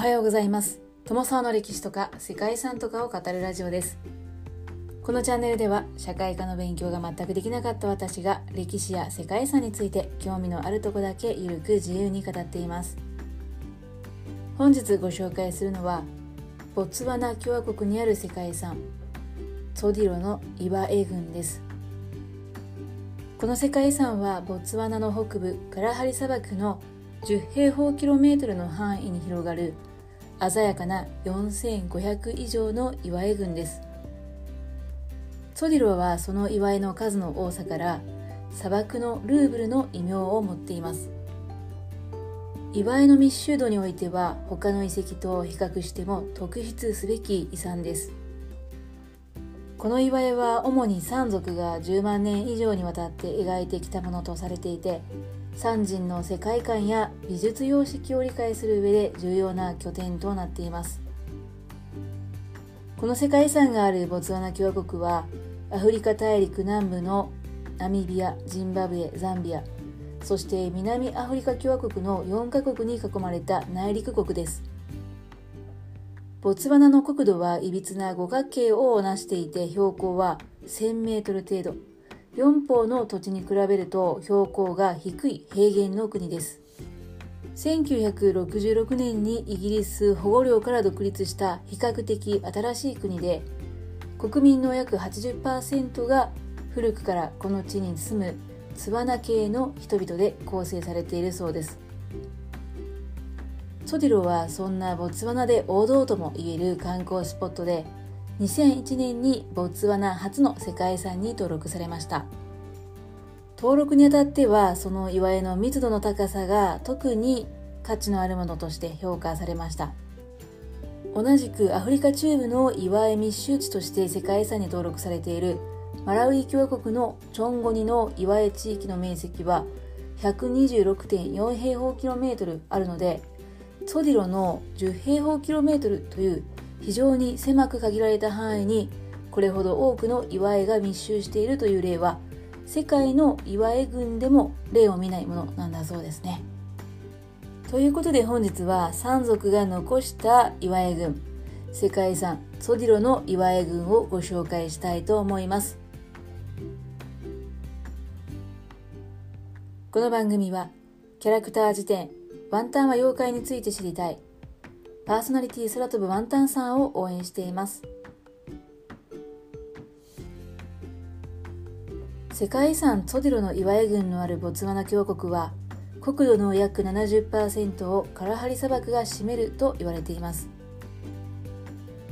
おはようございます。友沢の歴史とか世界遺産とかを語るラジオです。このチャンネルでは社会科の勉強が全くできなかった私が歴史や世界遺産について興味のあるとこだけゆるく自由に語っています。本日ご紹介するのはボツワナ共和国にある世界遺産ソディロの岩絵群です。この世界遺産はボツワナの北部カラハリ砂漠の10平方キロメートルの範囲に広がる鮮やかな4500以上の岩絵群です。ソディロはその岩絵の数の多さから砂漠のルーブルの異名を持っています。岩絵の密集度においては他の遺跡と比較しても特筆すべき遺産です。この岩絵は主に山族が10万年以上にわたって描いてきたものとされていて三人の世界観や美術様式を理解する上で重要な拠点となっています。この世界遺産があるボツワナ共和国はアフリカ大陸南部のナミビアジンバブエザンビアそして南アフリカ共和国の4カ国に囲まれた内陸国です。ボツワナの国土はいびつな五角形をなしていて標高は1000メートル程度。4方の土地に比べると標高が低い平原の国です。1966年にイギリス保護領から独立した比較的新しい国で国民の約80%が古くからこの地に住むツワナ系の人々で構成されているそうです。ソディロはそんなボツワナで王道ともいえる観光スポットで2001年にボツワナ初の世界遺産に登録されました。登録にあたってはその岩絵の密度の高さが特に価値のあるものとして評価されました。同じくアフリカ中部の岩絵密集地として世界遺産に登録されているマラウイ共和国のチョンゴニの岩絵地域の面積は126.4平方キロメートルあるのでソディロの10平方キロメートルという非常に狭く限られた範囲にこれほど多くの岩絵が密集しているという例は世界の岩絵群でも例を見ないものなんだそうですね。ということで本日は山族が残した岩絵群世界遺産ソディロの岩絵群をご紹介したいと思います。この番組はキャラクター辞典ワンタンは妖怪について知りたいパーソナリティ空飛ぶワンタンさんを応援しています。世界遺産ソディロの岩絵群のあるボツワナ共和国は国土の約70%をカラハリ砂漠が占めると言われています。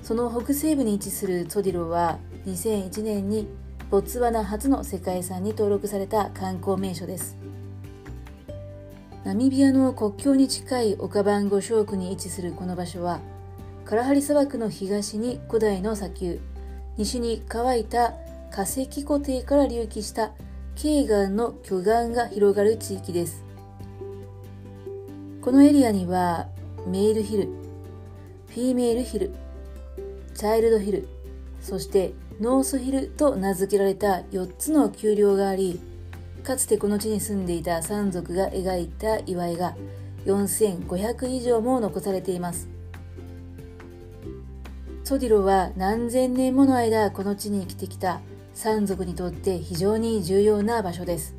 その北西部に位置するソディロは2001年にボツワナ初の世界遺産に登録された観光名所です。ナミビアの国境に近いオカバンゴ礁区に位置するこの場所はカラハリ砂漠の東に古代の砂丘西に乾いた化石湖底から隆起したケーガンの巨岩が広がる地域です。このエリアにはメールヒルフィーメールヒルチャイルドヒルそしてノースヒルと名付けられた4つの丘陵がありかつてこの地に住んでいた山族が描いた岩絵が4500以上も残されています。ソディロは何千年もの間この地に生きてきた山族にとって非常に重要な場所です。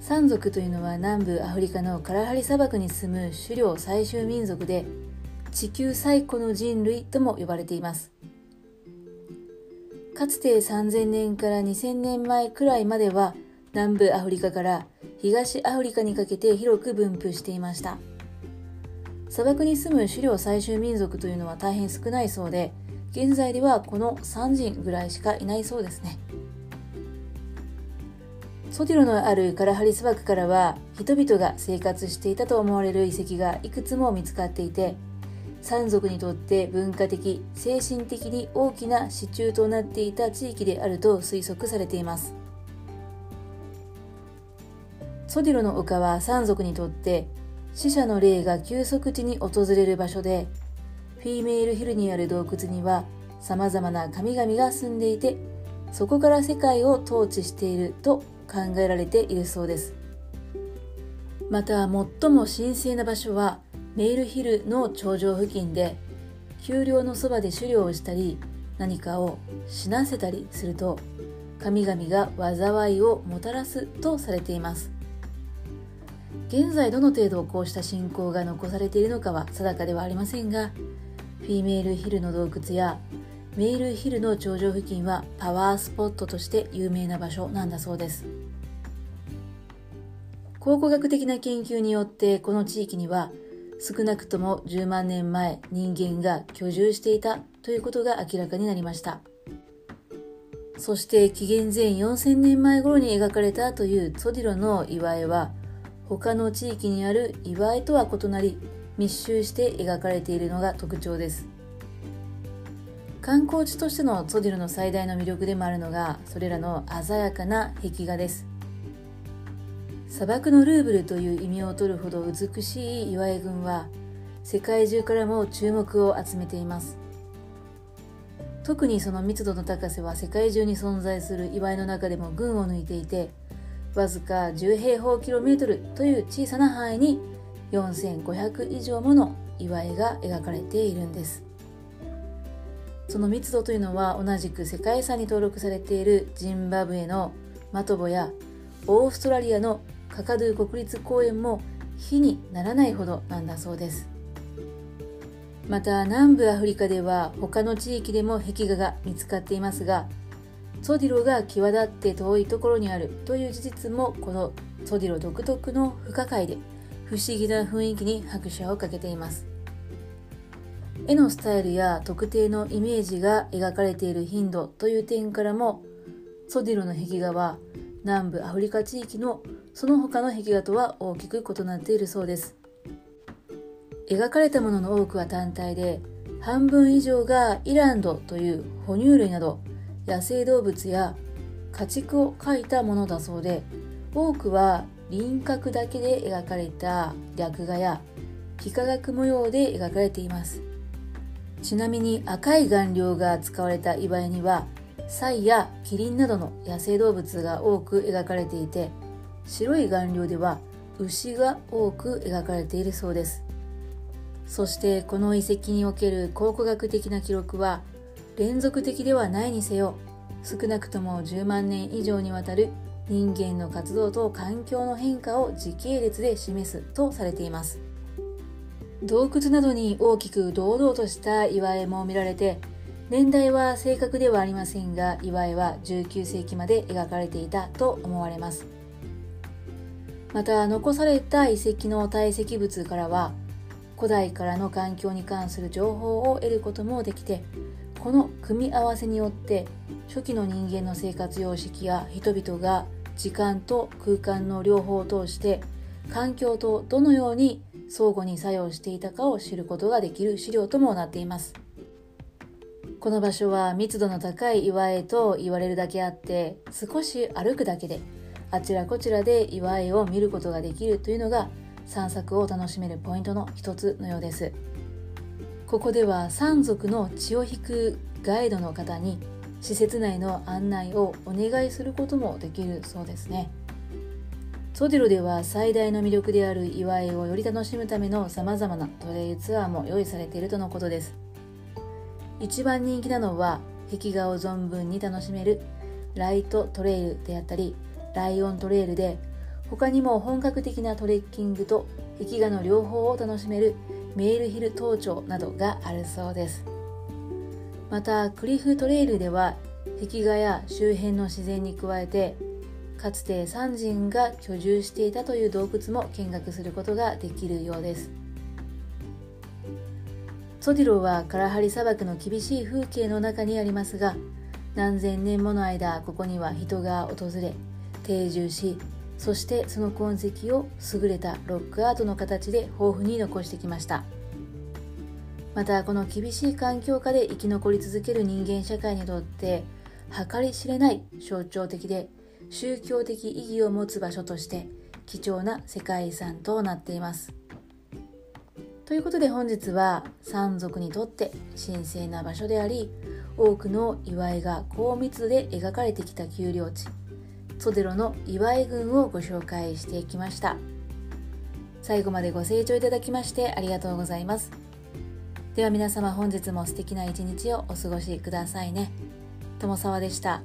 山族というのは南部アフリカのカラハリ砂漠に住む狩猟採集民族で地球最古の人類とも呼ばれています。かつて3000年から2000年前くらいまでは南部アフリカから東アフリカにかけて広く分布していました。砂漠に住む狩猟採集民族というのは大変少ないそうで現在ではこの3人ぐらいしかいないそうですね。ソディロのあるカラハリ砂漠からは人々が生活していたと思われる遺跡がいくつも見つかっていて山族にとって文化的精神的に大きな支柱となっていた地域であると推測されています。ソディロの丘は山族にとって死者の霊が急速地に訪れる場所でフィーメールヒルにある洞窟には様々な神々が住んでいてそこから世界を統治していると考えられているそうです。また最も神聖な場所はメールヒルの頂上付近で丘陵のそばで狩猟をしたり何かを死なせたりすると神々が災いをもたらすとされています。現在どの程度こうした信仰が残されているのかは定かではありませんがフィメールヒルの洞窟やメールヒルの頂上付近はパワースポットとして有名な場所なんだそうです。考古学的な研究によってこの地域には少なくとも10万年前人間が居住していたということが明らかになりました。そして紀元前4000年前頃に描かれたというツディロの岩絵は他の地域にある岩絵とは異なり密集して描かれているのが特徴です。観光地としてのツディロの最大の魅力でもあるのがそれらの鮮やかな壁画です。砂漠のルーブルという意味を取るほど美しい岩絵群は世界中からも注目を集めています。特にその密度の高さは世界中に存在する岩絵の中でも群を抜いていてわずか10平方キロメートルという小さな範囲に4500以上もの岩絵が描かれているんです。その密度というのは同じく世界遺産に登録されているジンバブエのマトボやオーストラリアのカカドゥ国立公園も比にならないほどなんだそうです。また南部アフリカでは他の地域でも壁画が見つかっていますがソディロが際立って遠いところにあるという事実もこのソディロ独特の不可解で不思議な雰囲気に拍車をかけています。絵のスタイルや特定のイメージが描かれている頻度という点からもソディロの壁画は南部アフリカ地域のその他の壁画とは大きく異なっているそうです。描かれたものの多くは単体で半分以上がイランドという哺乳類など野生動物や家畜を描いたものだそうで多くは輪郭だけで描かれた略画や幾何学模様で描かれています。ちなみに赤い顔料が使われた祝いにはサイやキリンなどの野生動物が多く描かれていて白い顔料では牛が多く描かれているそうです。そしてこの遺跡における考古学的な記録は連続的ではないにせよ少なくとも10万年以上にわたる人間の活動と環境の変化を時系列で示すとされています。洞窟などに大きく堂々とした岩絵も見られて年代は正確ではありませんが岩絵は19世紀まで描かれていたと思われます。また残された遺跡の堆積物からは古代からの環境に関する情報を得ることもできてこの組み合わせによって初期の人間の生活様式や人々が時間と空間の両方を通して環境とどのように相互に作用していたかを知ることができる資料ともなっています。この場所は密度の高い岩絵と言われるだけあって少し歩くだけであちらこちらで岩絵を見ることができるというのが散策を楽しめるポイントの一つのようです。ここでは山賊の血を引くガイドの方に施設内の案内をお願いすることもできるそうですね。ソディロでは最大の魅力である祝いをより楽しむための様々なトレイルツアーも用意されているとのことです。一番人気なのは壁画を存分に楽しめるライトトレイルであったりライオントレイルで他にも本格的なトレッキングと壁画の両方を楽しめるメールヒル登頂などがあるそうです。またクリフトレイルでは壁画や周辺の自然に加えてかつてサ人が居住していたという洞窟も見学することができるようです。ソディロはカラハリ砂漠の厳しい風景の中にありますが何千年もの間ここには人が訪れ定住しそしてその痕跡を優れたロックアートの形で豊富に残してきました。またこの厳しい環境下で生き残り続ける人間社会にとって計り知れない象徴的で宗教的意義を持つ場所として貴重な世界遺産となっています。ということで本日は山賊にとって神聖な場所であり多くの祝いが高密度で描かれてきた丘陵地ソデロの祝い群をご紹介していきました。最後までご清聴いただきましてありがとうございます。では皆様本日も素敵な一日をお過ごしくださいね。友沢でした。